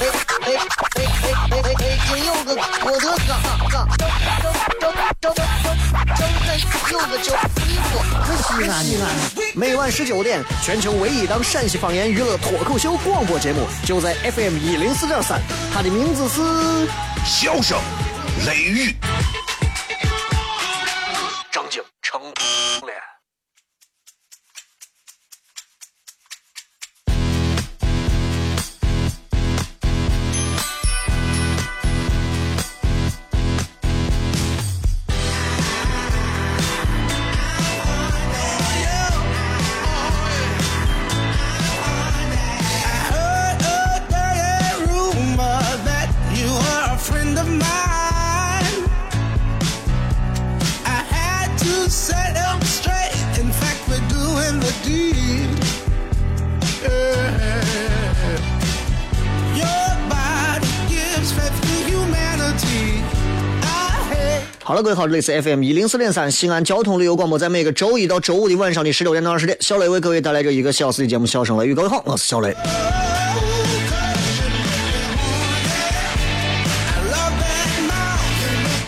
哎哎哎哎哎！今有个我的哥哥，周周周周周有个周衣服，可西安西安。每晚十九点，全球唯一档陕西方言娱乐脱口秀广播节目，就在 FM 一零四点三。它的名字是《笑声雷雨》。各位好，这里是 FM 一零四点三西安交通旅游广播，在每个周一到周五的晚上的十六点到二十点，小雷为各位带来这一个小时的节目《笑声雷雨》。各位好，我是小雷。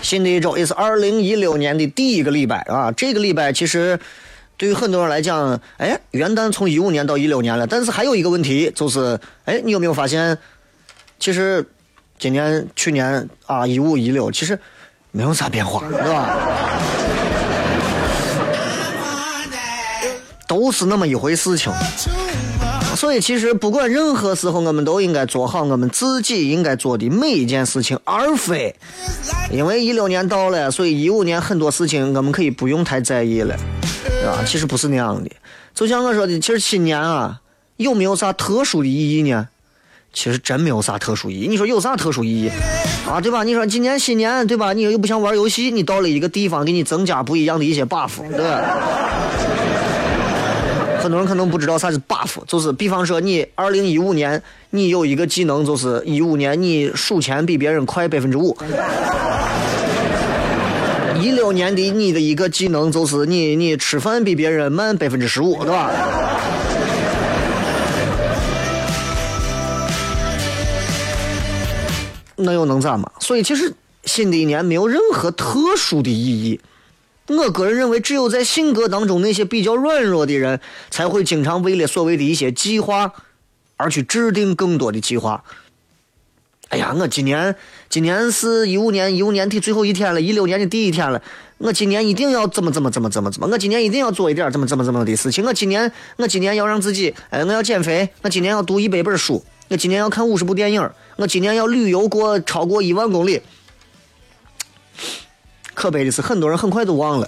新的一周也是二零一六年的第一个礼拜啊！这个礼拜其实对于很多人来讲，哎，元旦从一五年到一六年了，但是还有一个问题就是，哎，你有没有发现，其实今年、去年啊，一五一六，其实。没有啥变化，是吧？都是那么一回事情。所以，其实不管任何时候，我们都应该做好我们自己应该做的每一件事情，而非因为一六年到了，所以一五年很多事情我们可以不用太在意了，啊，其实不是那样的。就像我说的，其实新年啊，有没有啥特殊的意义呢？其实真没有啥特殊意义。你说有啥特殊意义啊？对吧？你说今年新年对吧？你又不想玩游戏，你到了一个地方给你增加不一样的一些 buff，对吧？很多人可能不知道啥是 buff，就是比方说你二零一五年你有一个技能，就是一五年你数钱比别人快百分之五。一六年的你的一个技能就是你你吃饭比别人慢百分之十五，对吧？那又能咋嘛？所以其实新的一年没有任何特殊的意义。我个人认为，只有在性格当中那些比较软弱的人，才会经常为了所谓的一些计划而去制定更多的计划。哎呀，我今年今年是一五年一五年的最后一天了，一六年的第一天了。我今年一定要怎么怎么怎么怎么怎么？我今年一定要做一点怎么怎么怎么的事情。我今年我今年要让自己，哎，我要减肥。我今年要读一百本书。我今年要看五十部电影，我今年要旅游过超过一万公里。可悲的是，很多人很快就忘了，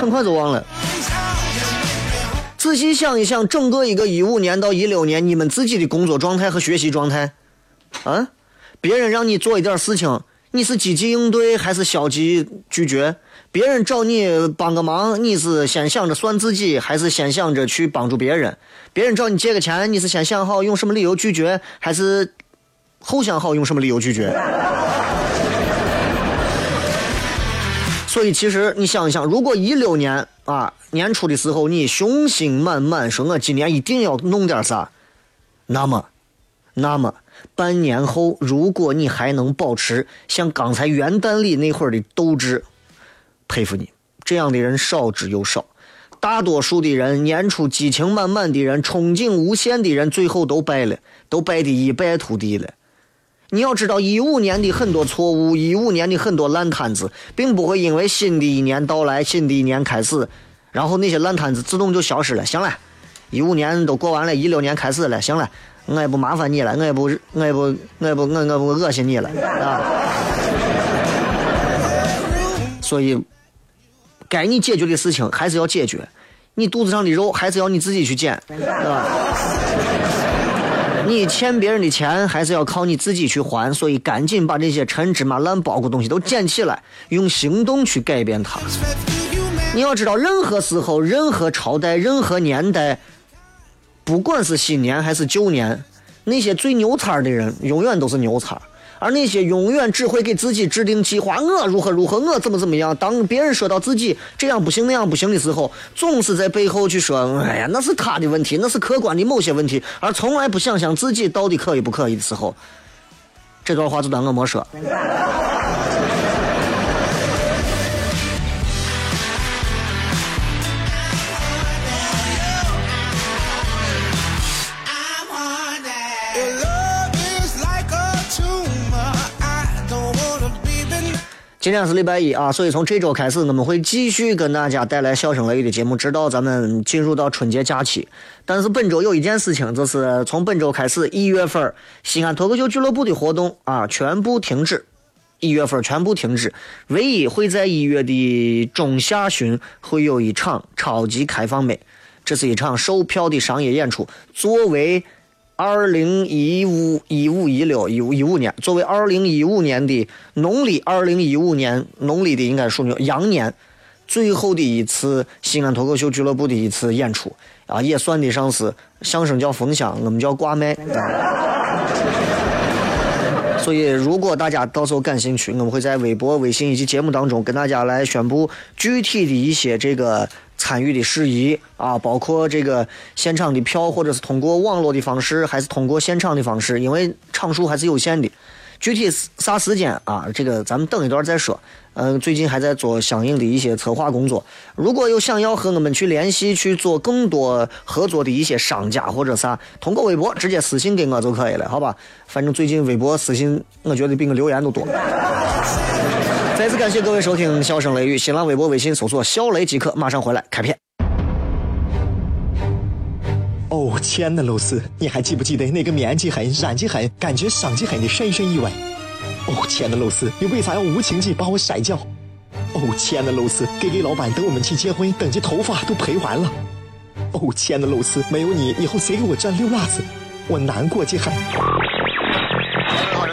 很快就忘了。仔细想一想，整个一个一五年到一六年，你们自己的工作状态和学习状态，啊，别人让你做一点事情，你是积极应对还是消极拒绝？别人找你帮个忙，你是先想着算自己，还是先想着去帮助别人？别人找你借个钱，你是先想好用什么理由拒绝，还是后想好用什么理由拒绝？所以，其实你想一想，如果一六年啊年初的时候你雄心满满，说我今年一定要弄点啥，那么，那么半年后，如果你还能保持像刚才元旦里那会儿的斗志。佩服你，这样的人少之又少。大多数的人，年初激情满满的人，憧憬无限的人，最后都败了，都败得一败涂地了。你要知道，一五年的很多错误，一五年的很多烂摊子，并不会因为新的一年到来，新的一年开始，然后那些烂摊子自动就消失了。行了，一五年都过完了，一六年开始了。行了，我也不麻烦你了，我也不，我也不，我也不，我我不恶心你了啊。所以。该你解决的事情还是要解决，你肚子上的肉还是要你自己去捡，对吧？你欠别人的钱还是要靠你自己去还，所以赶紧把这些陈芝麻烂包谷东西都捡起来，用行动去改变它。你要知道，任何时候、任何朝代、任何年代，不管是新年还是旧年，那些最牛叉的人永远都是牛叉，而那些永远只会给自己制定计划，我如何如何，我怎么怎么样。当别人说到自己这样不行那样不行的时候，总是在背后去说：“哎呀，那是他的问题，那是客观的某些问题。”而从来不想想自己到底可以不可以的时候，这段话就当我没说。今天是礼拜一啊，所以从这周开始，我们会继续跟大家带来笑声雷雨的节目，直到咱们进入到春节假期。但是本周有一件事情，就是从本周开始，一月份西安脱口秀俱乐部的活动啊，全部停止。一月份全部停止，唯一会在一月的中下旬会有一场超级开放麦，这是一场售票的商业演出，作为。二零一五一五一六一五一五年，作为二零一五年的农历二零一五年农历的应该属于羊年最后的一次西安脱口秀俱乐部的一次演出啊，也算得上是相声叫封箱，我们叫挂麦。啊 所以，如果大家到时候感兴趣，我们会在微博、微信以及节目当中跟大家来宣布具体的一些这个。参与的事宜啊，包括这个现场的票，或者是通过网络的方式，还是通过现场的方式，因为场数还是有限的。具体啥时间啊？这个咱们等一段再说。嗯，最近还在做相应的一些策划工作。如果有想要和我们去联系、去做更多合作的一些商家或者啥，通过微博直接私信给我就可以了，好吧？反正最近微博私信，我觉得比我留言都多。再次感谢各位收听《笑声雷雨》，新浪微博、微信搜索“肖雷”即可。马上回来开片。哦，亲爱的露丝，你还记不记得那个面积狠、染剂狠、感觉伤及狠的深深意外？哦，亲爱的露丝，你为啥要无情地把我甩掉？哦，亲爱的露丝，G G 老板等我们去结婚，等这头发都赔完了。哦，亲爱的露丝，没有你，以后谁给我赚溜辣子？我难过极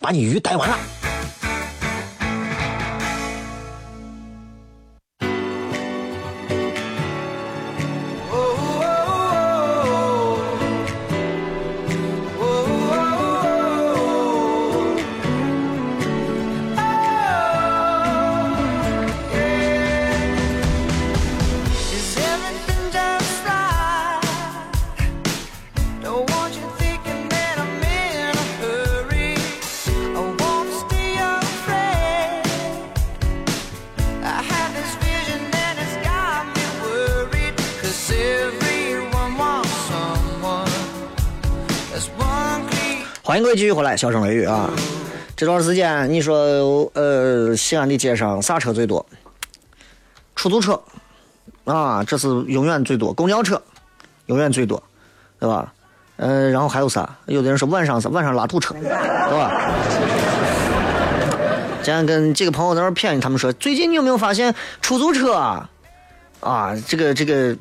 把你鱼逮完了。位继续回来，小声雷雨啊！这段时间你说，呃，西安的街上啥车最多？出租车啊，这是永远最多；公交车永远最多，对吧？嗯，然后还有啥？有的人说晚上是晚上拉土车，对吧？今天跟几个朋友在那谝，他们说最近你有没有发现出租车啊？啊，这个这个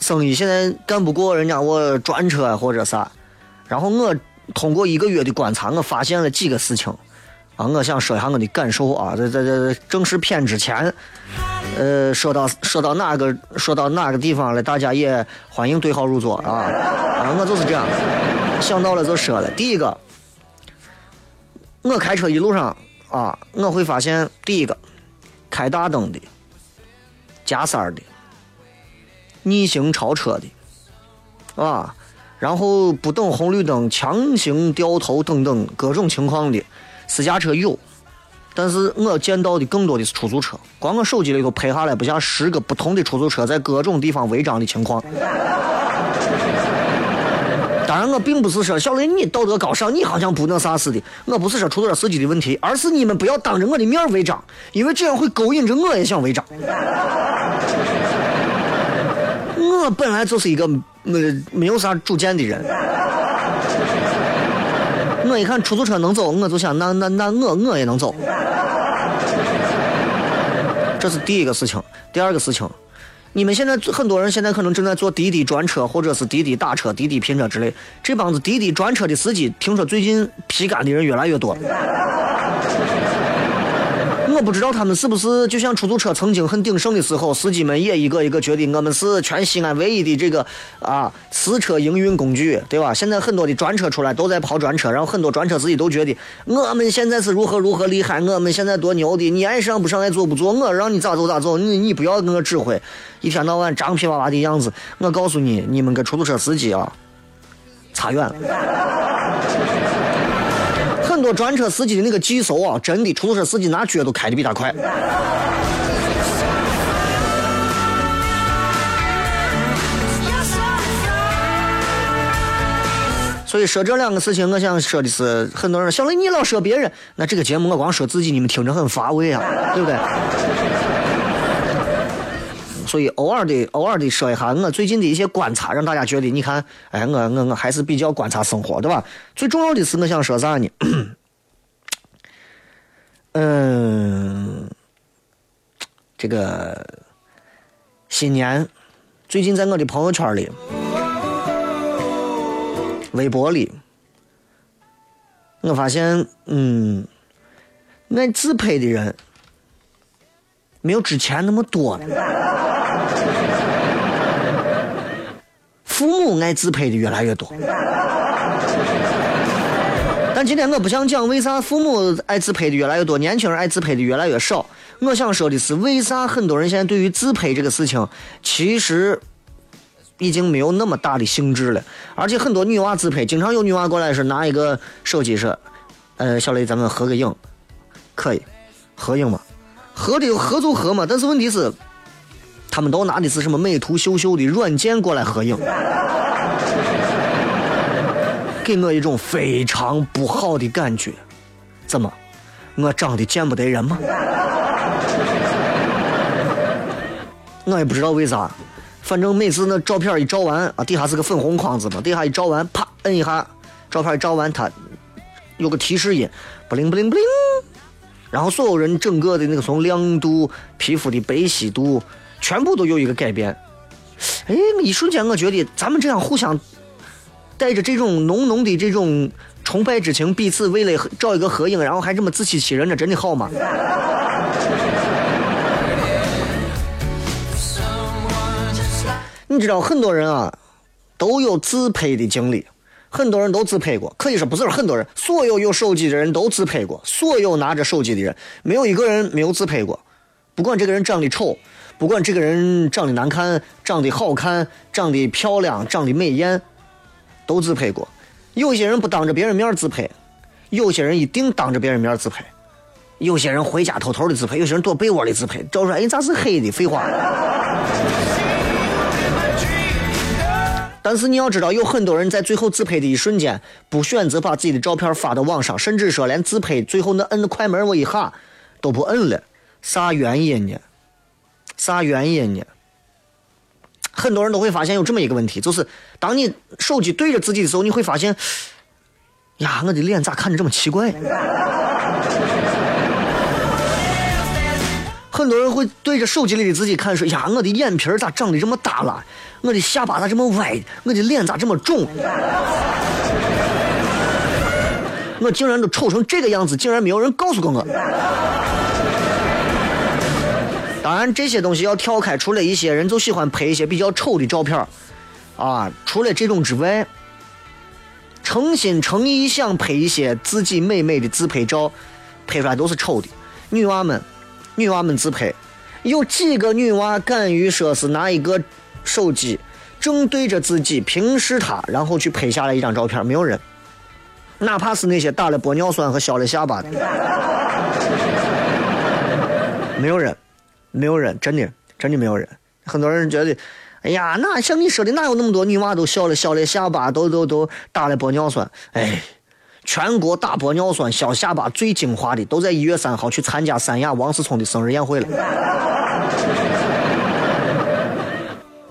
生意现在干不过人家我专车或者啥，然后我。通过一个月的观察，我发现了几个事情，啊，我想说一下我的感受啊，在在在正式片之前，呃，说到说到哪个说到哪个地方了，大家也欢迎对号入座啊，啊，我就是这样，想到了就说了。第一个，我开车一路上啊，我会发现第一个，开大灯的，加塞儿的，逆行超车的，啊。然后不等红绿灯强行掉头等等各种情况的私家车有，但是我见到的更多的是出租车。光我手机里头拍下来不下十个不同的出租车在各种地方违章的情况。当然，我并不是说小雷你道德高尚，你好像不那啥似的。我不是说出租车司机的问题，而是你们不要当着我的面违章，因为这样会勾引着我也想违章。我本来就是一个没没有啥主见的人。我一看出租车能走，我就想那那那我我也能走。这是第一个事情，第二个事情，你们现在很多人现在可能正在坐滴滴专车或者是滴滴打车、滴滴拼车之类，这帮子滴滴专车的司机，听说最近皮干的人越来越多。我不知道他们是不是就像出租车曾经很鼎盛的时候，司机们也一个一个觉得我们是全西安唯一的这个啊私车营运工具，对吧？现在很多的专车出来都在跑专车，然后很多专车司机都觉得我们现在是如何如何厉害，我们现在多牛的，你爱上不上爱做不做，我让你咋走咋走，你你不要给我指挥，一天到晚张皮娃娃的样子。我告诉你，你们跟出租车司机啊差远了。很多专车司机的那个技术啊，真的，出租车司机拿脚都开的比他快。所以说这两个事情，我想说的是，很多人小雷你老说别人，那这个节目我光说自己，你们听着很乏味啊，对不对？所以偶尔的偶尔的说一下我最近的一些观察，让大家觉得你看，哎，我我我还是比较观察生活，对吧？最重要的是我想说啥呢？嗯，这个新年最近在我的朋友圈里、微博里，我发现，嗯，爱自拍的人没有之前那么多了。父母爱自拍的越来越多，但今天我不想讲为啥父母爱自拍的越来越多，年轻人爱自拍的越来越少。我想说的是，为啥很多人现在对于自拍这个事情，其实已经没有那么大的兴致了。而且很多女娃自拍，经常有女娃过来是拿一个手机说：“呃，小雷，咱们合个影，可以合影吗？合的合就合嘛。”但是问题是。他们都拿的是什么美图秀秀的软件过来合影，给我一种非常不好的感觉。怎么，我长得见不得人吗？我也不知道为啥，反正每次那照片一照完啊，底下是个粉红框子嘛，底下一照完，啪摁一下，照片一照完，它有个提示音，不灵不灵不灵，然后所有人整个的那个从亮度、皮肤的白皙度。全部都有一个改变，哎，一瞬间我觉得咱们这样互相带着这种浓浓的这种崇拜之情，彼此为了找一个合影，然后还这么自欺欺人，这真的好吗？你知道很多人啊都有自拍的经历，很多人都自拍过，可以说不是很多人，所有有手机的人都自拍过，所有拿着手机的人没有一个人没有自拍过，不管这个人长得丑。不管这个人长得难看、长得好看、长得漂亮、长得美艳，都自拍过。有些人不当着别人面自拍，有些人一定当着别人面自拍。有些人回家偷偷的自拍，有些人躲被窝里自拍。照出来，哎，咋是黑的？废话。但是你要知道，有很多人在最后自拍的一瞬间，不选择把自己的照片发到网上，甚至说连自拍最后那摁快门我一下都不摁了，啥原因呢？啥原因呢？很多人都会发现有这么一个问题，就是当你手机对着自己的时候，你会发现，呀，我的脸咋看着这么奇怪？很多人会对着手机里的自己看，说呀，我的眼皮咋长得这么大了？我的下巴咋这么歪？我的脸咋这么肿？我竟然都丑成这个样子，竟然没有人告诉过我。当然，这些东西要跳开，除了一些人就喜欢拍一些比较丑的照片啊，除了这种之外，诚心诚意想拍一些自己美美的自拍照，拍出来都是丑的。女娃们，女娃们自拍，有几个女娃敢于说是拿一个手机正对着自己平视她，然后去拍下来一张照片？没有人，哪怕是那些打了玻尿酸和削了下巴的，没有人。没有人，真的，真的没有人。很多人觉得，哎呀，那像你说的，哪有那么多女娃都笑了笑了下巴，都都都打了玻尿酸？哎，全国打玻尿酸、削下巴最精华的，都在一月三号去参加三亚王思聪的生日宴会了。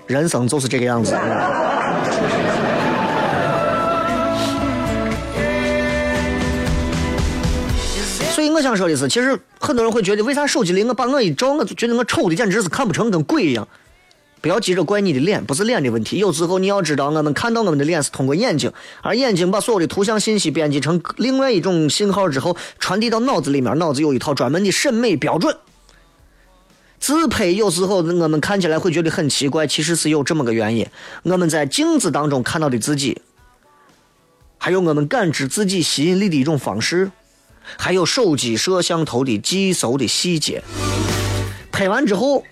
人生就是这个样子。我想说的是，其实很多人会觉得，为啥手机里我把我一照，我就觉得我丑的简直是看不成，跟鬼一样。不要急着怪你的脸，不是脸的问题。有时候你要知道，我们看到我们的脸是通过眼睛，而眼睛把所有的图像信息编辑成另外一种信号之后，传递到脑子里面，脑子有一套专门的审美标准。自拍有时候我们看起来会觉得很奇怪，其实是有这么个原因：我们在镜子当中看到的自己，还有我们感知自己吸引力的一种方式。还有手机摄像头的计搜的细节，拍完之后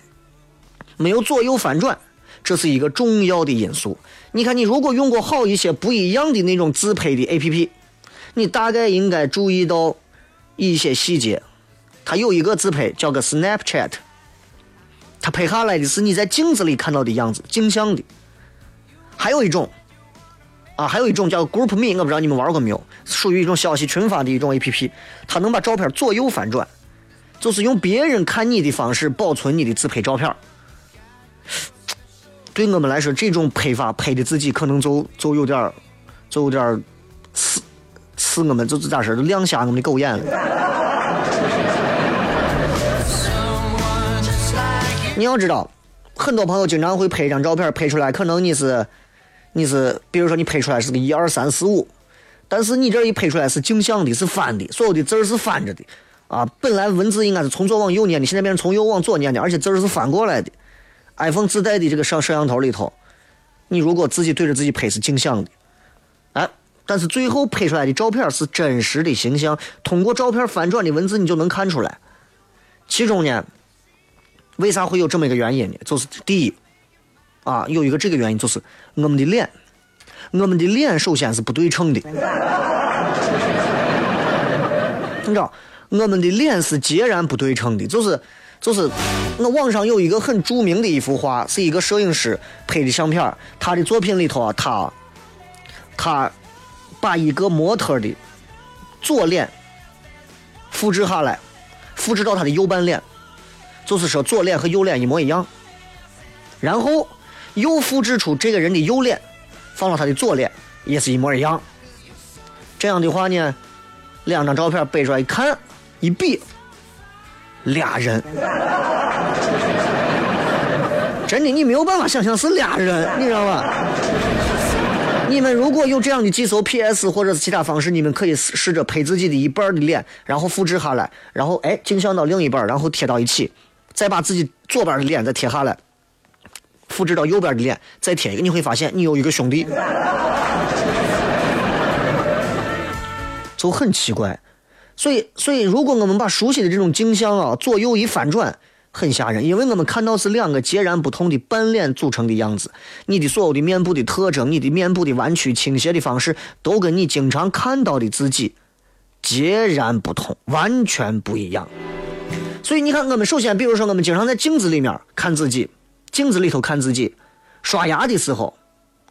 没有左右翻转，这是一个重要的因素。你看，你如果用过好一些不一样的那种自拍的 APP，你大概应该注意到一些细节。它有一个自拍叫个 Snapchat，它拍下来的是你在镜子里看到的样子，镜像的。还有一种。啊，还有一种叫 Group Me，我不知道你们玩过没有，属于一种消息群发的一种 A P P，它能把照片左右翻转，就是用别人看你的方式保存你的自拍照片。对我们来说，这种拍法拍的自己可能就就有点就有点刺刺我们，就是咋说，亮瞎我们的狗眼了。你要知道，很多朋友经常会拍一张照片，拍出来可能你是。你是，比如说你拍出来是个一二三四五，但是你这一拍出来是镜像的，是翻的，所有的字儿是翻着的，啊，本来文字应该是从左往右念的，现在变成从右往左念的，而且字儿是翻过来的。iPhone 自带的这个摄摄像头里头，你如果自己对着自己拍是镜像的，哎，但是最后拍出来的照片是真实的形象，通过照片翻转的文字你就能看出来。其中呢，为啥会有这么一个原因呢？就是第一。啊，有一个这个原因，就是我们的脸，我们的脸首先是不对称的，你知道，我们的脸是截然不对称的，就是就是，我网上有一个很著名的一幅画，是一个摄影师拍的相片，他的作品里头啊，他他把一个模特的左脸复制下来，复制到他的右半脸，就是说左脸和右脸一模一样，然后。又复制出这个人的右脸，放到他的左脸，也是一模一样。这样的话呢，两张照片背出来一看，一比，俩人。真的，你没有办法想象是俩人，你知道吧？你们如果有这样的技术 PS 或者是其他方式，你们可以试着拍自己的一半的脸，然后复制下来，然后哎镜像到另一半，然后贴到一起，再把自己左边的脸再贴下来。复制到右边的脸，再贴一个，你会发现你有一个兄弟，就很奇怪。所以，所以如果我们把熟悉的这种镜像啊左右一翻转，很吓人，因为我们看到是两个截然不同的半脸组成的样子。你的所有的面部的特征，你的面部的弯曲倾斜的方式，都跟你经常看到的自己截然不同，完全不一样。所以你看，我们首先，比如说，我们经常在镜子里面看自己。镜子里头看自己，刷牙的时候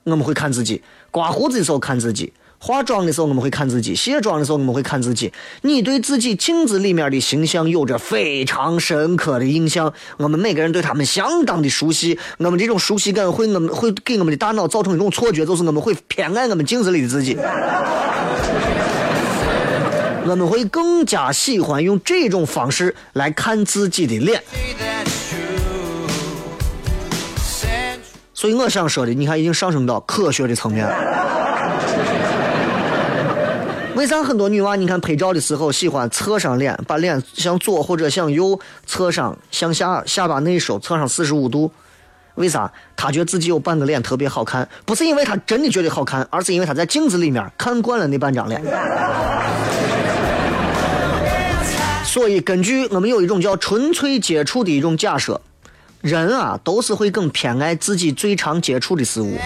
我们会看自己，刮胡子的时候看自己，化妆的时候我们会看自己，卸妆的时候我们会看自己。你对自己镜子里面的形象有着非常深刻的印象，我们每个人对他们相当的熟悉。我们这种熟悉感会我们会给我们的大脑造成一种错觉，就是我们会偏爱我们镜子里的自己，我们会更加喜欢用这种方式来看自己的脸。所以我想说的，你看已经上升到科学的层面。为啥很多女娃你看拍照的时候喜欢侧上脸，把脸向左或者向右侧上，向下下巴内收，侧上四十五度？为啥？她觉得自己有半个脸特别好看，不是因为她真的觉得好看，而是因为她在镜子里面看惯了那半张脸。所以根据我们有一种叫纯粹接触的一种假设。人啊，都是会更偏爱自己最常接触的事物。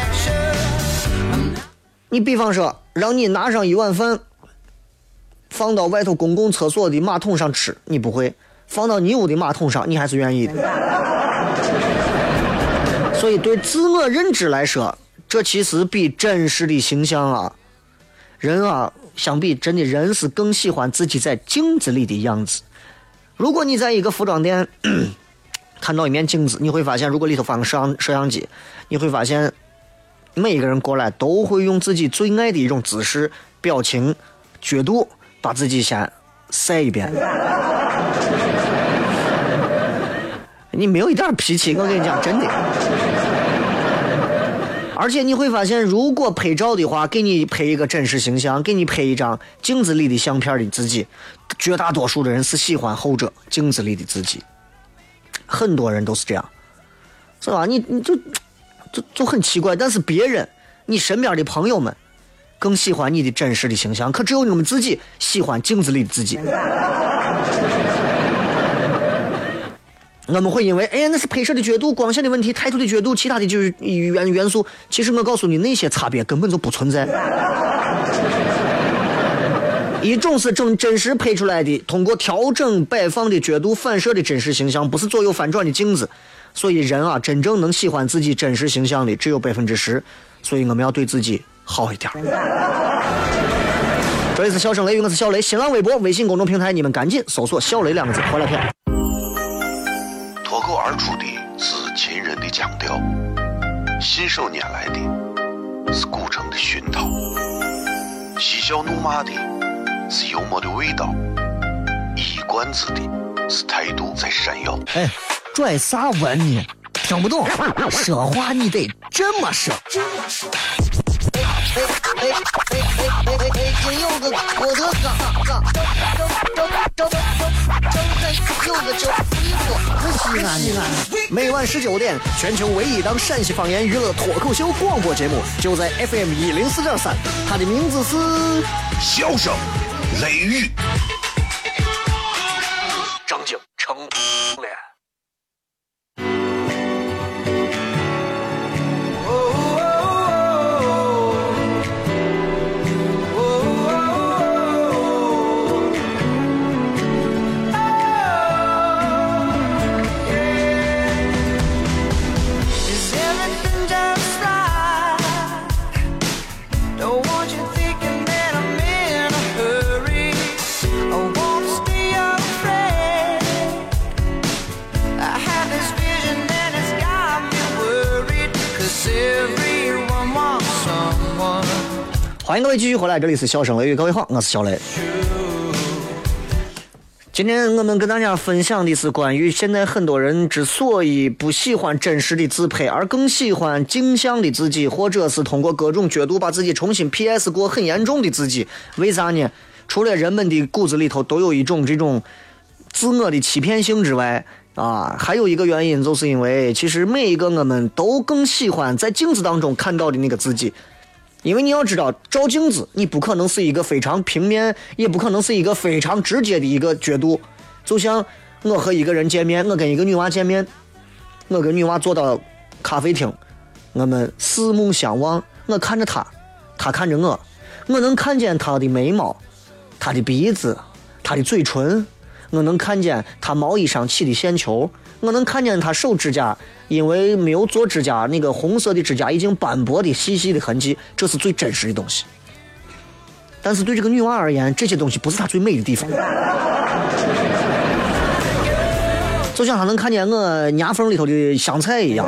你比方说，让你拿上一碗饭，放到外头公共厕所的马桶上吃，你不会；放到你屋的马桶上，你还是愿意的。所以，对自我认知来说，这其实比真实的形象啊，人啊，相比真的人是更喜欢自己在镜子里的样子。如果你在一个服装店。看到一面镜子，你会发现，如果里头放个摄像摄像机，你会发现，每一个人过来都会用自己最爱的一种姿势、表情、角度，把自己先晒一遍。你没有一点脾气，我跟你讲，真的。而且你会发现，如果拍照的话，给你拍一个真实形象，给你拍一张镜子里的相片的自己，绝大多数的人是喜欢后者，镜子里的自己。很多人都是这样，是吧？你你就就就很奇怪。但是别人，你身边的朋友们，更喜欢你的真实的形象，可只有你们自己喜欢镜子里的自己。我们会因为，哎呀，那是拍摄的角度、光线的问题、态度的角度，其他的就是元元素。其实我告诉你，那些差别根本就不存在。一种是真真实拍出来的，通过调整摆放的角度反射的真实形象，不是左右翻转的镜子。所以人啊，真正能喜欢自己真实形象的只有百分之十。所以我们要对自己好一点。这里是笑声雷雨，我是小雷。新浪微博、微信公众平台，你们赶紧搜索“小雷”两个字，回来片。脱口而出的是秦人的腔调，信手拈来的是古城的熏陶，嬉笑怒骂的。是幽默的味道，一罐子的是态度在闪耀。哎，拽啥文呢？听不懂，说话你得这么说。哎哎哎哎哎哎！听柚子郭德纲，张张张张张张张柚子酒，西安西安。每晚十九点，全球唯一档陕西方言娱乐脱口秀广播节目，就在 FM 一零四点三，它的名字是《笑声雷玉》。张景成脸。欢迎各位继续回来，这里是笑声雷雨，各位好，我是小雷。今天我们跟大家分享的是关于现在很多人之所以不喜欢真实的自拍，而更喜欢镜像的自己，或者是通过各种角度把自己重新 PS 过很严重的自己，为啥呢？除了人们的骨子里头都有一种这种自我的欺骗性之外，啊，还有一个原因，就是因为其实每一个我们都更喜欢在镜子当中看到的那个自己。因为你要知道，照镜子，你不可能是一个非常平面，也不可能是一个非常直接的一个角度。就像我和一个人见面，我跟一个女娃见面，我跟女娃坐到咖啡厅，我们四目相望，我看着她，她看着我，我能看见她的眉毛，她的鼻子，她的嘴唇，我能看见她毛衣上起的线球，我能看见她手指甲。因为没有做指甲，那个红色的指甲已经斑驳的细细的痕迹，这是最真实的东西。但是对这个女娃而言，这些东西不是她最美的地方。就像她能看见我牙缝里头的香菜一样。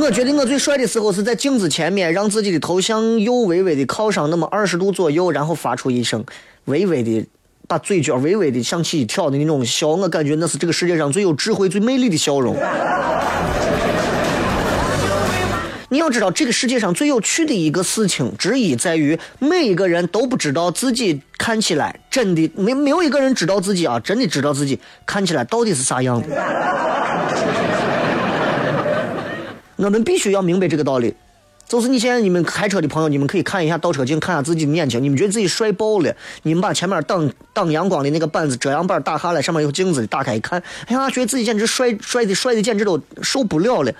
我觉得我最帅的时候是在镜子前面，让自己的头向右微微的靠上那么二十度左右，然后发出一声微微的。把嘴角微微的向起一挑的那种笑，我感觉那是这个世界上最有智慧、最美丽的笑容。你要知道，这个世界上最有趣的一个事情之一，在于每一个人都不知道自己看起来真的没没有一个人知道自己啊，真的知道自己看起来到底是啥样的。我们必须要明白这个道理。就是你现在你们开车的朋友，你们可以看一下倒车镜，看下自己的眼睛，你们觉得自己帅爆了。你们把前面挡挡阳光的那个板子遮阳板打下来，上面有镜子的，打开一看，哎呀，觉得自己简直帅帅的帅的简直都受不了了。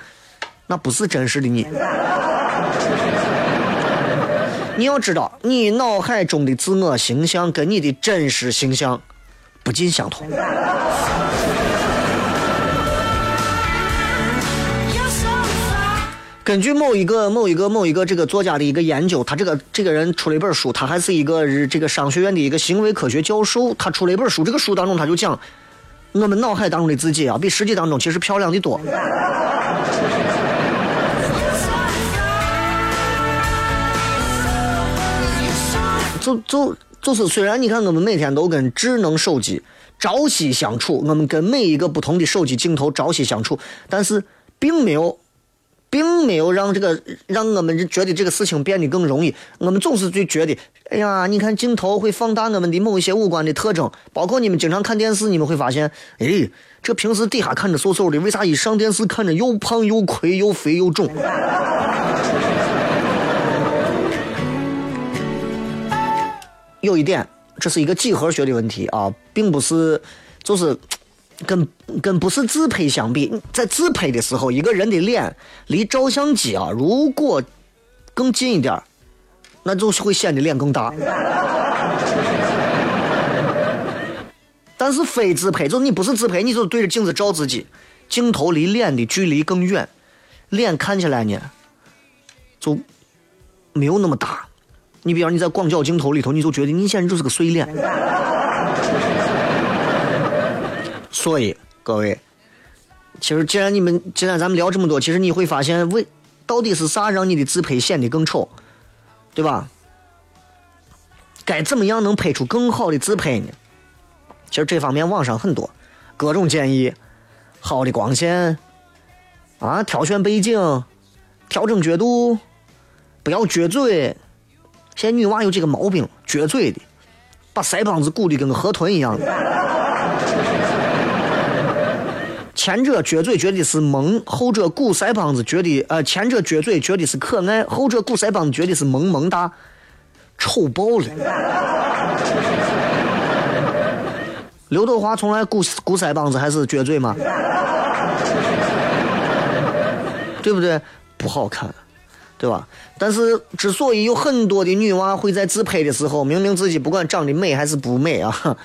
那不是真实的你。你要知道，你脑海中的自我形象跟你的真实形象不尽相同。根据某一个某一个某一个这个作家的一个研究，他这个这个人出了一本书，他还是一个这个商学院的一个行为科学教授，他出了一本书，这个书当中他就讲，我们脑海当中的自己啊，比实际当中其实漂亮的多。就就就是，虽然你看我们每天都跟智能手机朝夕相处，我们跟每一个不同的手机镜头朝夕相处，但是并没有。并没有让这个让我们觉得这个事情变得更容易。我们总是就觉得，哎呀，你看镜头会放大我们的某一些五官的特征，包括你们经常看电视，你们会发现，哎，这平时底下看着瘦瘦的，为啥一上电视看着又胖又亏又肥又肿？有一点，这是一个几何学的问题啊，并不是，就是。跟跟不是自拍相比，在自拍的时候，一个人的脸离照相机啊，如果更近一点那就是会显得脸更大。但是非自拍，就是你不是自拍，你就对着镜子照自己，镜头离脸的距离更远，脸看起来呢就没有那么大。你比方你在广角镜头里头，你就觉得你现在就是个碎脸。所以，各位，其实既然你们既然咱们聊这么多，其实你会发现，为到底是啥让你的自拍显得更丑，对吧？该怎么样能拍出更好的自拍呢？其实这方面网上很多各种建议，好的光线啊，挑选背景，调整角度，不要撅嘴。现在女娃有这个毛病，撅嘴的，把腮帮子鼓的跟个河豚一样的。前者撅嘴觉得是萌，后者鼓腮帮子觉得呃，前者撅嘴觉得是可爱，后者鼓腮帮子觉得是萌萌哒，丑爆了。刘德华从来鼓鼓腮帮子还是撅嘴吗？对不对？不好看，对吧？但是之所以有很多的女娃会在自拍的时候，明明自己不管长得美还是不美啊，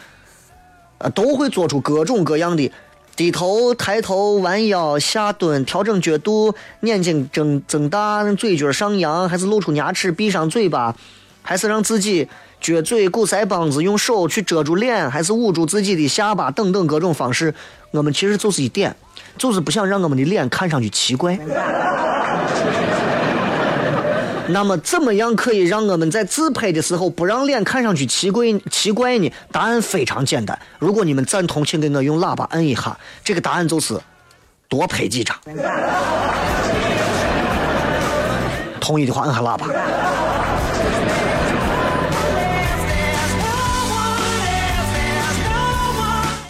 啊，都会做出各种各样的。低头、抬头、弯腰、下蹲、调整角度，眼睛睁睁大，嘴角上扬，还是露出牙齿，闭上嘴巴，还是让自己撅嘴、鼓腮帮子，用手去遮住脸，还是捂住自己的下巴，等等各种方式，我们其实就是一点，就是不想让我们的脸看上去奇怪。那么，怎么样可以让我们在自拍的时候不让脸看上去奇怪奇怪呢？答案非常简单。如果你们赞同，请给我用喇叭摁一下。这个答案就是多拍几张。同意的话，摁下喇叭。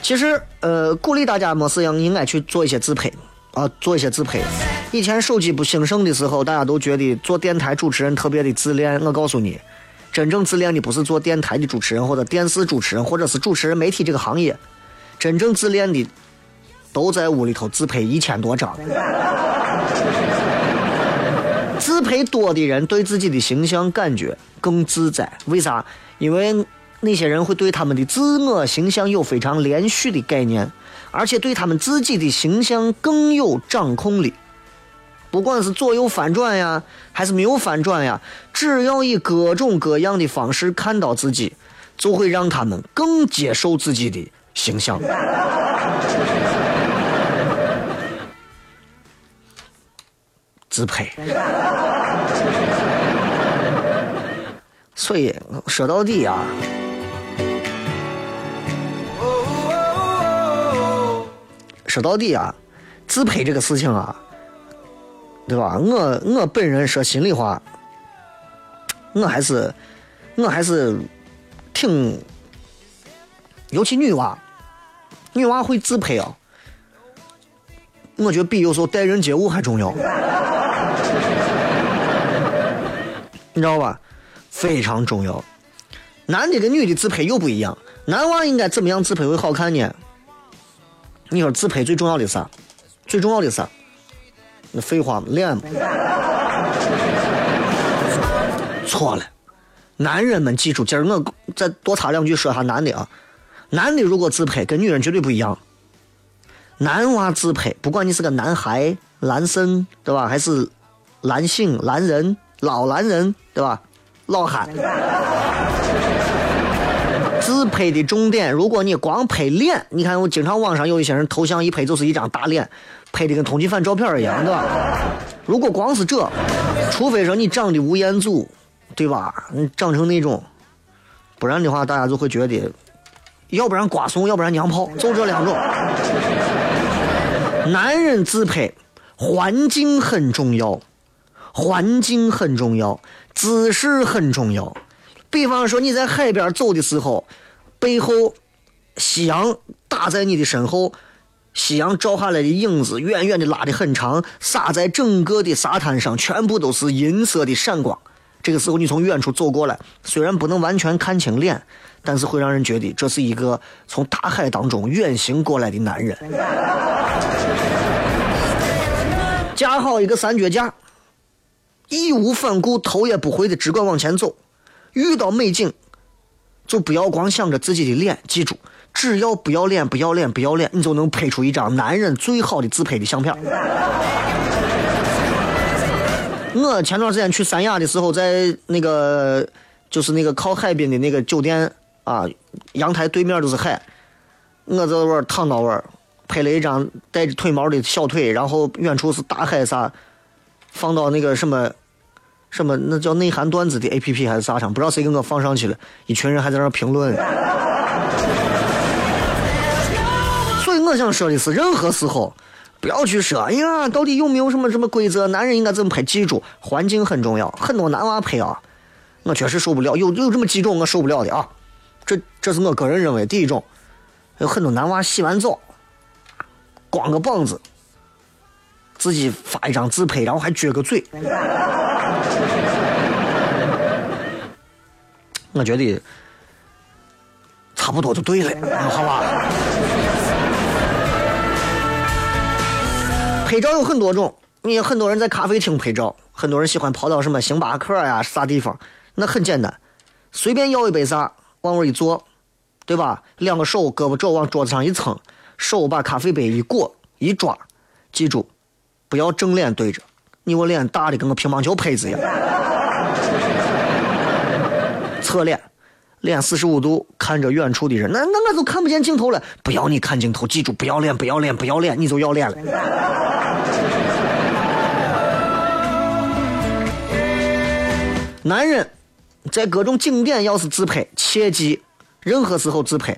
其实，呃，鼓励大家没事样应该去做一些自拍。啊，做一些自拍。以前手机不兴盛的时候，大家都觉得做电台主持人特别的自恋。我告诉你，真正自恋的不是做电台的主持人或者电视主持人，或者是主持人媒体这个行业。真正自恋的，都在屋里头自拍一千多张。自拍多的人对自己的形象感觉更自在。为啥？因为那些人会对他们的自我形象有非常连续的概念。而且对他们自己的形象更有掌控力，不管是左右翻转呀，还是没有翻转呀，只要以各种各样的方式看到自己，就会让他们更接受自己的形象。自拍。所以说到底啊。说到底啊，自拍这个事情啊，对吧？我我本人说心里话，我还是我还是挺，尤其女娃，女娃会自拍啊，我觉得比有时候待人接物还重要，你知道吧？非常重要。男的跟女的自拍又不一样，男娃应该怎么样自拍会好看呢？你说自拍最重要的啥？最重要的啥？那废话嘛，脸嘛。错了，男人们记住，今儿我再多插两句说下男的啊。男的如果自拍跟女人绝对不一样。男娃自拍，不管你是个男孩、男生，对吧？还是男性、男人、老男人，对吧？老汉。自拍的重点，如果你光拍脸，你看我经常网上有一些人头像一拍就是一张大脸，拍的跟通缉犯照片一样，对吧？如果光是这，除非说你长得吴彦祖，对吧？你长成那种，不然的话，大家就会觉得，要不然瓜怂，要不然娘炮，就这两种。男人自拍，环境很重要，环境很重要，姿势很重要。比方说你在海边走的时候，背后夕阳打在你的身后，夕阳照下来的影子远远的拉的很长，洒在整个的沙滩上，全部都是银色的闪光。这个时候你从远处走过来，虽然不能完全看清脸，但是会让人觉得这是一个从大海当中远行过来的男人。架好一个三脚架，义无反顾、头也不回的只管往前走。遇到美景，就不要光想着自己的脸，记住，只要不要脸、不要脸、不要脸，你就能拍出一张男人最好的自拍的相片。我前段时间去三亚的时候，在那个就是那个靠海边的那个酒店啊，阳台对面都是海，我在那儿躺到那儿，拍了一张带着腿毛的小腿，然后远处是大海啥，放到那个什么。什么？那叫内涵段子的 A P P 还是啥上？不知道谁给我放上去了，一群人还在那评论。所以我想说的是，任何时候不要去说，哎呀，到底有没有什么什么规则？男人应该怎么拍？记住，环境很重要。很多男娃拍啊，我确实受不了。有有这么几种我受不了的啊，这这是我个人认为。第一种，有很多男娃洗完澡，光个膀子。自己发一张自拍，然后还撅个嘴，我觉得差不多就对了，好吧？拍照有很多种，你很多人在咖啡厅拍照，很多人喜欢跑到什么星巴克呀啥地方，那很简单，随便要一杯啥，往那一坐，对吧？两个手胳膊肘往桌子上一蹭，手把咖啡杯一裹一抓，记住。不要正脸对着，你我脸大的跟个乒乓球拍子一样。侧脸，脸四十五度看着远处的人，那那我就看不见镜头了。不要你看镜头，记住不要脸，不要脸，不要脸，你就要脸了。男人在各种景点要是自拍，切记任何时候自拍。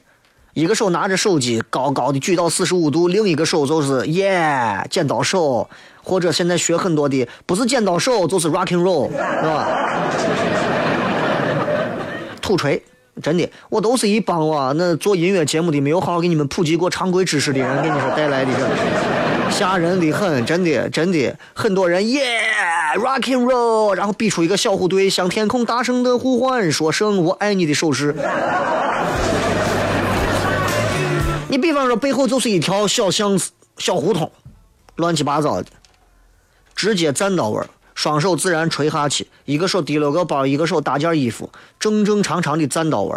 一个手拿着手机，高高的举到四十五度，另一个手就是耶剪刀手，或者现在学很多的不是剪刀手就是 rocking roll，是吧？土锤，真的，我都是一帮啊那做音乐节目的没有好好给你们普及过常规知识的人，跟你说带来的这吓人的很，真的真的，很多人耶 rocking roll，然后比出一个小虎队向天空大声的呼唤，说声我爱你的手势。你比方说，背后就是一条小巷子、小胡同，乱七八糟的，直接站到位，双手自然垂下去，一个手提了个包，一个手搭件衣服，正正常常的站到位，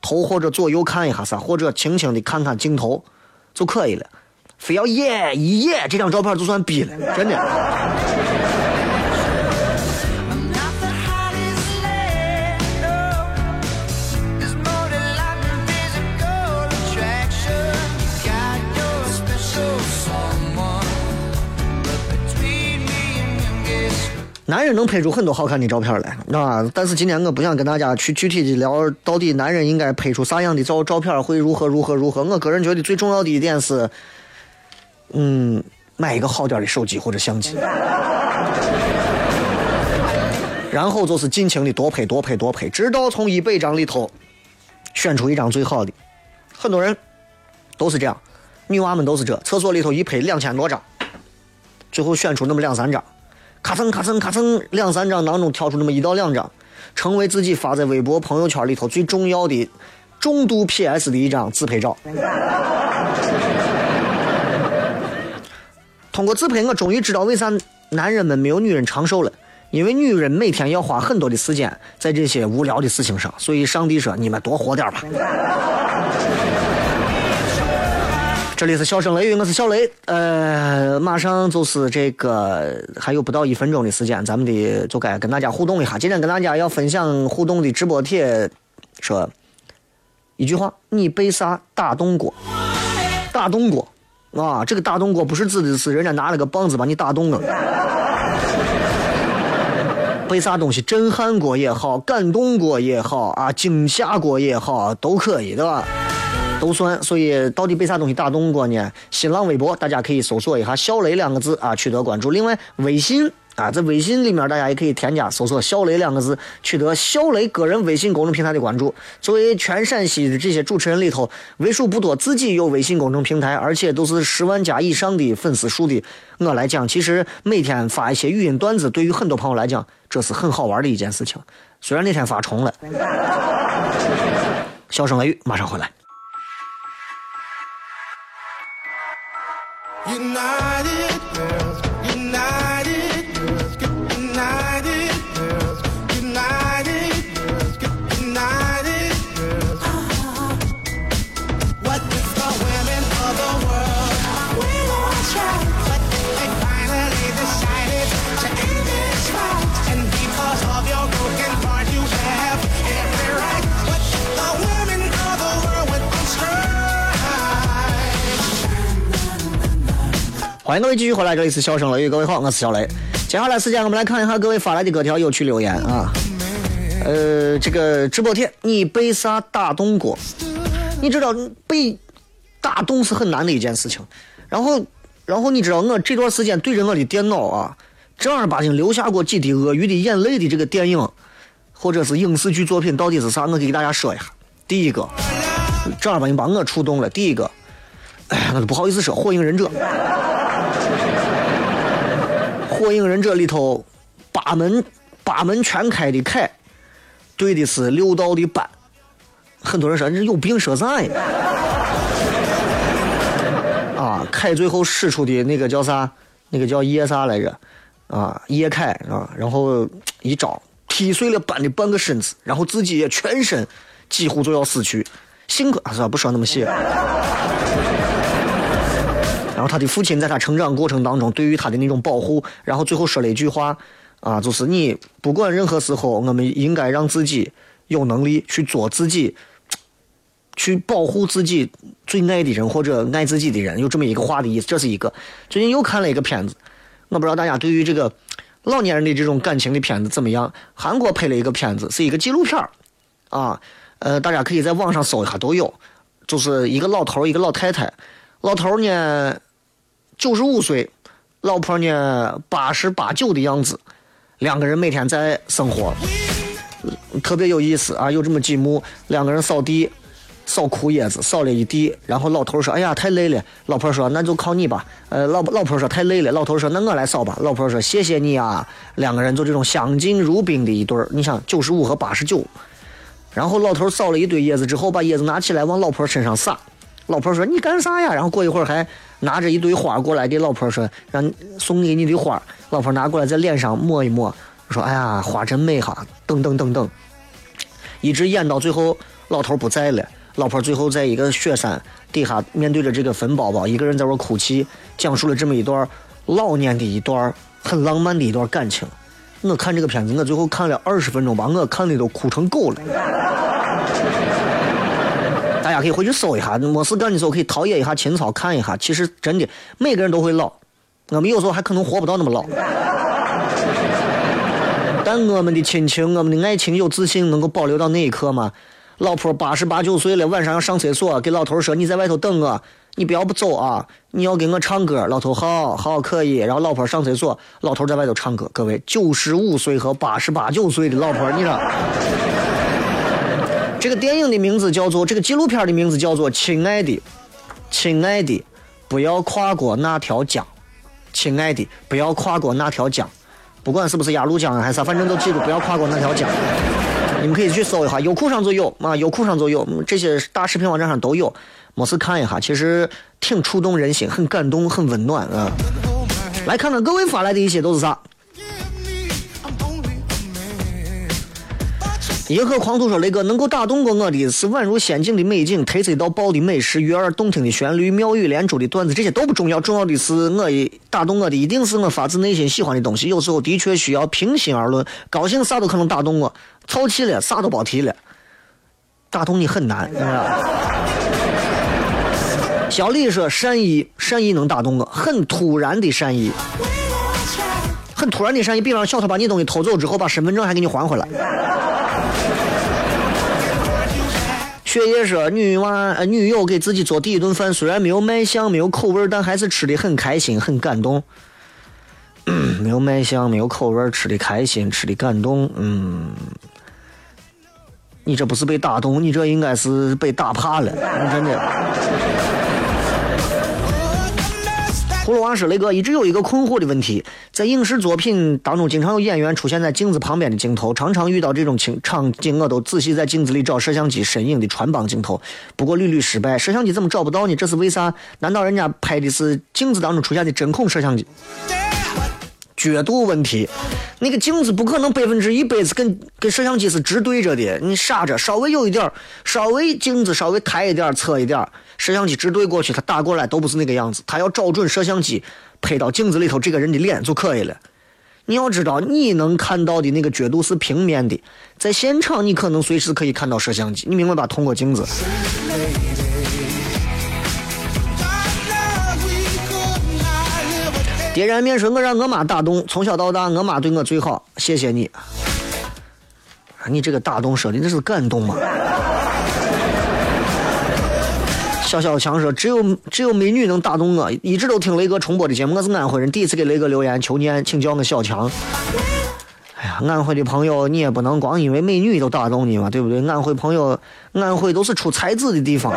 头或者左右看一下啥，或者轻轻的看看镜头就可以了，非要耶一耶，这张照片就算逼了，真的。男人能拍出很多好看的照片来，啊！但是今天我不想跟大家去具体的聊到底男人应该拍出啥样的照照片会如何如何如何。我个人觉得最重要的一点是，嗯，买一个好点的手机或者相机，然后就是尽情的多拍多拍多拍，直到从一百张里头选出一张最好的。很多人都是这样，女娃们都是这，厕所里头一拍两千多张，最后选出那么两三张。咔蹭咔蹭咔蹭，两三张当中挑出那么一到两张，成为自己发在微博朋友圈里头最重要的重度 PS 的一张自拍照。通过自拍，我终于知道为啥男人们没有女人长寿了，因为女人每天要花很多的时间在这些无聊的事情上，所以上帝说你们多活点吧。这里是笑声雷雨，我是小雷。呃，马上就是这个，还有不到一分钟的时间，咱们的就该跟大家互动一下。今天跟大家要分享互动的直播帖，说一句话，你被啥打动过？打动过啊！这个打动过不是指的是人家拿了个棒子把你打动了，被啥东西震撼过也好，感动过也好啊，惊吓过也好，都可以，对吧？都算。所以到底被啥东西打动过呢？新浪微博大家可以搜索一下“小雷”两个字啊，取得关注。另外，微信。啊，在微信里面，大家也可以添加搜索“小雷”两个字，取得小雷个人微信公众平台的关注。作为全陕西的这些主持人里头为数不多自己有微信公众平台，而且都是十万加以上的粉丝数的我来讲，其实每天发一些语音段子，对于很多朋友来讲，这是很好玩的一件事情。虽然那天发重了。笑声雷雨，马上回来。United. 欢迎各位继续回来，这里是笑声雷雨，各位好，我是小雷。接下来时间，我们来看一下各位发来的各条有趣留言啊。呃，这个直播贴，你被啥打动过？你知道被打动是很难的一件事情。然后，然后你知道我这段时间对着我的电脑啊，正儿八经流下过几滴鳄鱼的眼泪的这个电影或者是影视剧作品到底是啥？我给大家说一下。第一个，正儿八经把我触动了。第一个，哎，我都不好意思说，《火影忍者》。火影忍者里头，八门八门全开的铠，对的是六道的斑。很多人说你有病说啥呀？啊，铠最后使出的那个叫啥？那个叫叶啥来着？啊，叶凯啊，然后一招踢碎了斑的半个身子，然后自己也全身几乎就要死去。幸亏是吧？不说那么细。然后他的父亲在他成长过程当中对于他的那种保护，然后最后说了一句话，啊，就是你不管任何时候，我们应该让自己有能力去做自己，去保护自己最爱的人或者爱自己的人，有这么一个话的意思。这是一个。最近又看了一个片子，我不知道大家对于这个老年人的这种感情的片子怎么样？韩国拍了一个片子，是一个纪录片啊，呃，大家可以在网上搜一下都有，就是一个老头儿一个老太太，老头儿呢。九十五岁，老婆呢八十八九的样子，两个人每天在生活，特别有意思啊！有这么几幕，两个人扫地，扫枯叶子，扫了一地，然后老头说：“哎呀，太累了。”老婆说：“那就靠你吧。”呃，老老婆说：“太累了。”老头说：“那我来扫吧。”老婆说：“谢谢你啊。”两个人就这种相敬如宾的一对儿。你想，九十五和八十九，然后老头扫了一堆叶子之后，把叶子拿起来往老婆身上撒。老婆说：“你干啥呀？”然后过一会儿还。拿着一堆花过来给老婆说：“让送给你的花。”老婆拿过来在脸上抹一抹，说：“哎呀，花真美哈！”等等等等，一直演到最后，老头不在了。老婆最后在一个雪山底下，面对着这个坟包包，一个人在那哭泣，讲述了这么一段老年的一段很浪漫的一段感情。我看这个片子，我最后看了二十分钟把我看的都哭成狗了。家可以回去搜一下，没事干的时候可以陶冶一下情操，看一下。其实真的，每个人都会老，我们有时候还可能活不到那么老。但我们的亲情，我们的爱情，有自信能够保留到那一刻吗？老婆八十八九岁了，晚上要上厕所，给老头说：“你在外头等我，你不要不走啊！你要给我唱歌。”老头好好可以。然后老婆上厕所，老头在外头唱歌。各位，九十五岁和八十八九岁的老婆，你说？这个电影的名字叫做，这个纪录片的名字叫做《亲爱的，亲爱的，不要跨过那条江》。亲爱的，不要跨过那条江，不管是不是鸭绿江还是啥，反正都记住不要跨过那条江。你们可以去搜一下，优酷上就有啊，优酷上就有，这些大视频网站上都有，没事看一下，其实挺触动人心，很感动，很温暖啊。来看看各位发来的一些都是啥。银河狂徒说：“雷哥，能够打动过我的是宛如仙境的美景、特色到爆的美食、悦耳动听的旋律、妙语连珠的段子，这些都不重要。重要的是，我一打动我的一定是我发自内心喜欢的东西。有时候的确需要平心而论，高兴啥都可能打动我，操气了啥都别提了。打动你很难，是吧？小李说善意，善意能打动我，很突然的善意，很突然的善意，比方小偷把你东西偷走之后，把身份证还给你还回来。雪夜说女娃呃女友给自己做第一顿饭，虽然没有卖相，没有口味，但还是吃的很开心，很感动。没有卖相，没有口味，吃的开心，吃的感动，嗯。你这不是被打动，你这应该是被打怕了，真的。葫芦娃说：“雷哥一直有一个困惑的问题，在影视作品当中，经常有演员出现在镜子旁边的镜头，常常遇到这种情场景，我都仔细在镜子里找摄像机身影的穿帮镜头，不过屡屡失败。摄像机怎么找不到呢？这是为啥？难道人家拍的是镜子当中出现的针孔摄像机？”角度问题，那个镜子不可能百分之一百是跟跟摄像机是直对着的，你傻着，稍微有一点稍微镜子稍微抬一点侧一点摄像机直对过去，它打过来都不是那个样子，它要找准摄像机拍到镜子里头这个人的脸就可以了。你要知道，你能看到的那个角度是平面的，在现场你可能随时可以看到摄像机，你明白吧？通过镜子。别人面说：“我让我妈打洞，从小到大，我妈对我最好。谢谢你，你这个打洞说的那是感动吗？”小小强说：“只有只有美女能打动我，一直都听雷哥重播的节目。我是安徽人，第一次给雷哥留言求念，请叫我小强。哎呀，安徽的朋友，你也不能光因为美女都打动你嘛，对不对？安徽朋友，安徽都是出才子的地方。”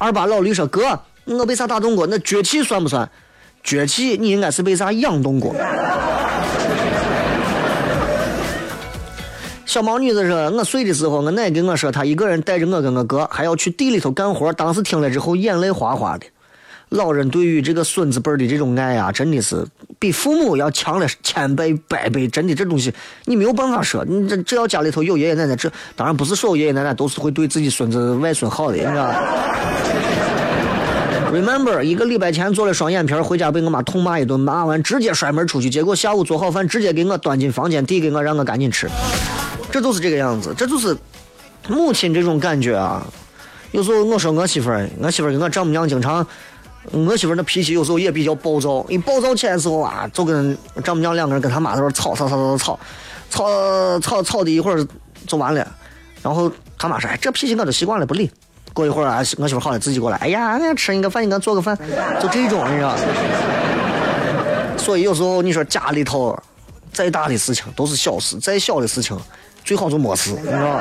二八老驴说：“哥，我被啥打动过？那崛起算不算？崛起，你应该是被啥养动过？”小毛女子说：“我睡的时候，我奶跟我说，她一个人带着我跟我哥，还要去地里头干活。当时听了之后，眼泪哗哗的。老人对于这个孙子辈的这种爱啊，真的是比父母要强了千倍百倍。真的，这东西你没有办法说。你这只要家里头有爷爷奶奶，这当然不是所有爷爷奶奶都是会对自己孙子外孙好的，你知道。” Remember，一个礼拜前做了双眼皮，回家被我妈痛骂一顿，骂完直接摔门出去。结果下午做好饭，直接给我端进房间，递给我，让我赶紧吃。这就是这个样子，这就是母亲这种感觉啊。有时候我说我媳妇儿，我媳妇儿跟我丈母娘经常，我媳妇那脾气有时候也比较暴躁一暴躁起来的时候啊就跟丈母娘两个人跟他妈在那吵吵吵吵吵吵吵吵的一会儿就完了然后他妈说哎这脾气我都习惯了不理过一会儿啊我媳妇好了自己过来哎呀那吃你个饭你给他做个饭就这种你知道所以有时候你说家里头再大的事情都是小事再小的事情最好就没事你知道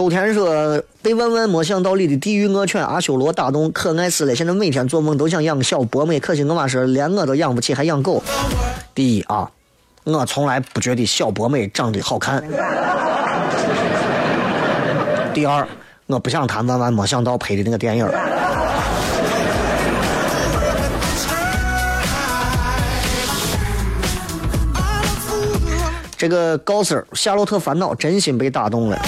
周天说被万万没想到里的地狱恶犬阿修罗打动，可爱死了。现在每天做梦都想养个小博美，可惜我妈说连我都养不起，还养狗。第一啊。我从来不觉得小博美长得好看。第二，我不想谈万万没想到拍的那个电影。这个高 Sir《夏洛特烦恼》真心被打动了，《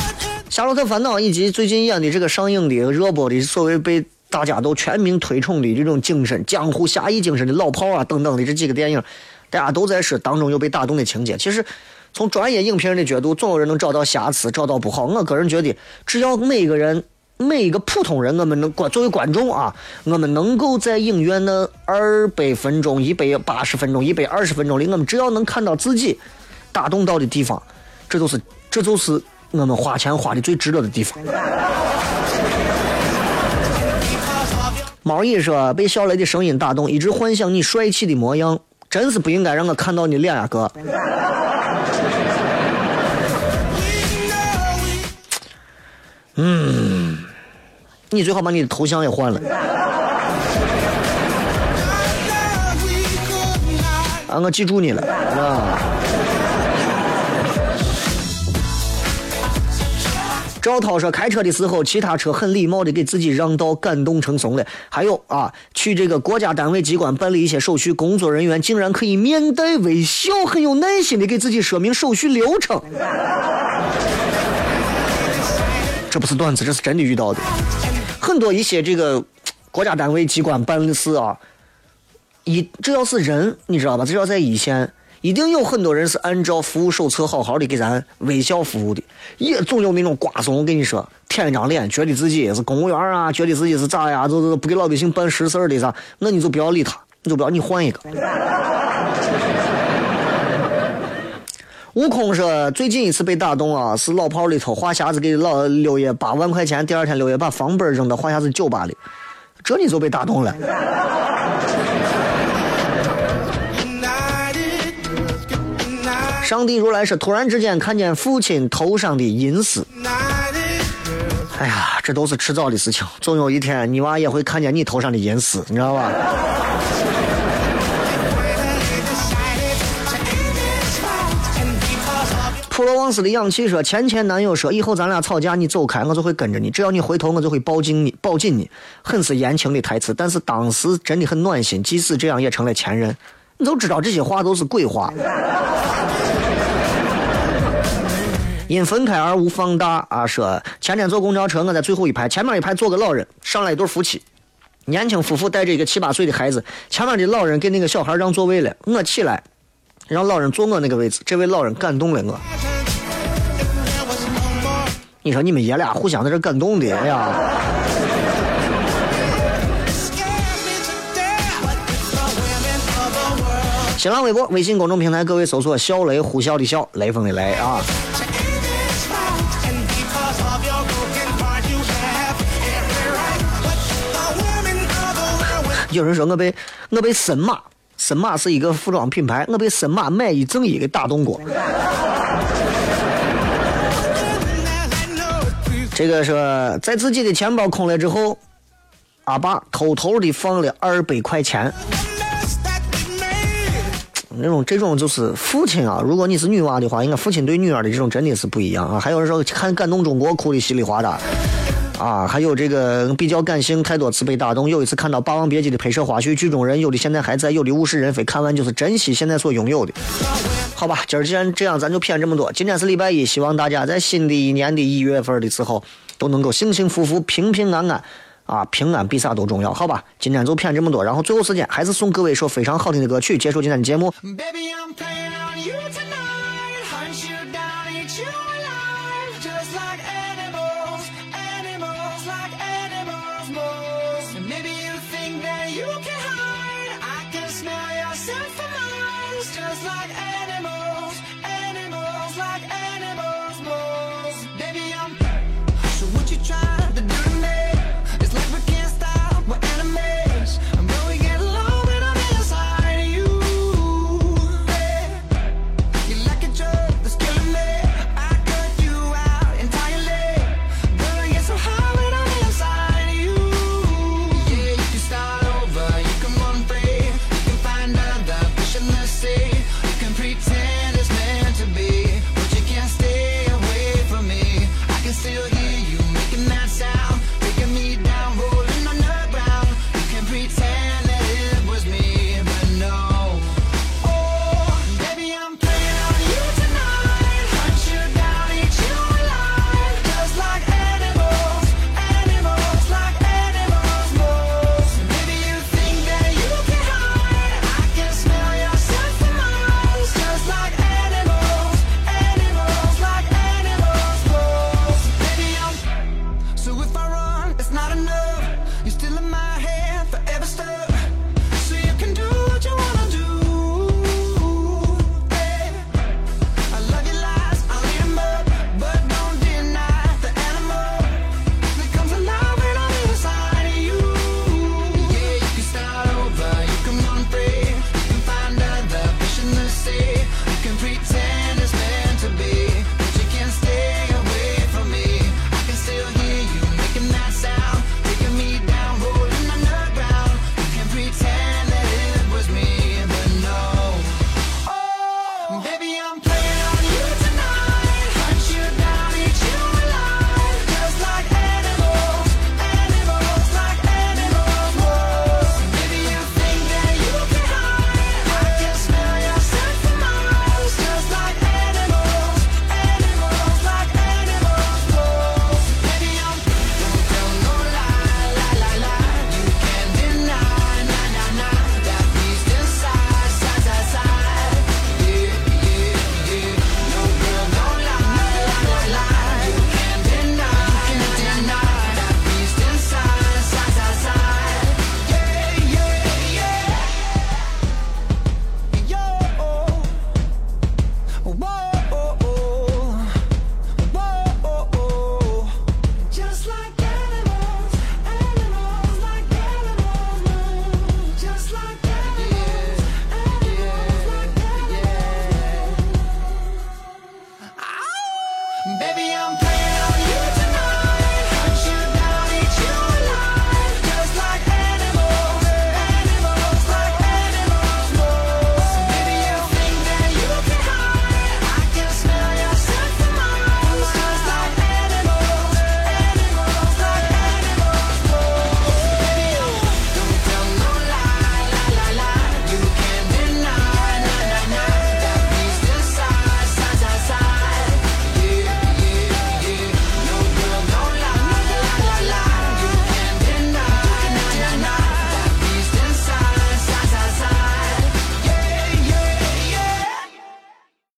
夏洛特烦恼》以及最近演的这个上映的热播的所谓被大家都全民推崇的这种精神江湖侠义精神的老炮啊等等的这几个电影。大家都在说当中有被打动的情节，其实从专业影评人的角度，总有人能找到瑕疵，找到不好。我个人觉得，只要每个人每一个普通人，我们能观作为观众啊，我们能够在影院的二百分钟、一百八十分钟、一百二十分钟里，我们只要能看到自己打动到的地方，这就是这就是我们花钱花的最值得的地方。毛衣说被小雷的声音打动，一直幻想你帅气的模样。真是不应该让我看到你脸呀，哥！嗯，你最好把你的头像也换了。啊，我记住你了，啊。赵涛说：“开车的时候，其他车很礼貌的给自己让道，感动成怂了。还有啊，去这个国家单位机关办理一些手续，工作人员竟然可以面带微笑，很有耐心的给自己说明手续流程。这不是段子，这是真的遇到的。”很多一些这个国家单位机关办事啊，一只要是人，你知道吧？只要在一线，一定有很多人是按照服务手册好好的给咱微笑服务的，也总有那种瓜怂，我跟你说，舔一张脸，觉得自己是公务员啊，觉得自己是咋呀，就是不给老百姓办实事的啥，那你就不要理他，你就不要你换一个。悟空说：“最近一次被打动啊，是老炮里头话匣子给老六爷八万块钱，第二天六爷把房本扔到话匣子酒吧里，这你就被打动了。”上帝如来是：“突然之间看见父亲头上的银丝，哎呀，这都是迟早的事情，总有一天你娃也会看见你头上的银丝，你知道吧？”普罗旺斯的氧气说：“前前男友说，以后咱俩吵架，你走开，我就会跟着你。只要你回头，我就会抱紧你，抱紧你。很是言情的台词，但是当时真的很暖心。即使这样，也成了前任。你都知道这些话都是鬼话。因分开而无放大啊！说前天坐公交车，我在最后一排，前面一排坐个老人，上来一对夫妻，年轻夫妇带着一个七八岁的孩子，前面的老人给那个小孩让座位了，我起来。”让老人坐我那个位置，这位老人感动了我。你说你们爷俩互相在这感动的，哎呀！新浪微博、微信公众平台，各位搜索“小雷”，呼啸的啸，雷锋的雷啊！有人说我被我被神马。森马是一个服装品牌，我被森马买一赠一给打动过。这个说在自己的钱包空了之后，阿爸偷偷的放了二百块钱。那种这种就是父亲啊，如果你是女娃的话，应该父亲对女儿的这种真的是不一样啊。还有人说看感动中国哭的稀里哗啦。啊，还有这个比较感性，太多次被打动。有一次看到《霸王别姬》的拍摄花絮，剧中人有的现在还在，有的物是人非。看完就是珍惜现在所拥有的。好吧，今儿既然这样，咱就骗这么多。今天是礼拜一，希望大家在新的一年的一月份的时候都能够幸幸福福、平平安安。啊，平安比啥都重要。好吧，今天就骗这么多。然后最后时间还是送各位一首非常好听的歌曲，结束今天的节目。Baby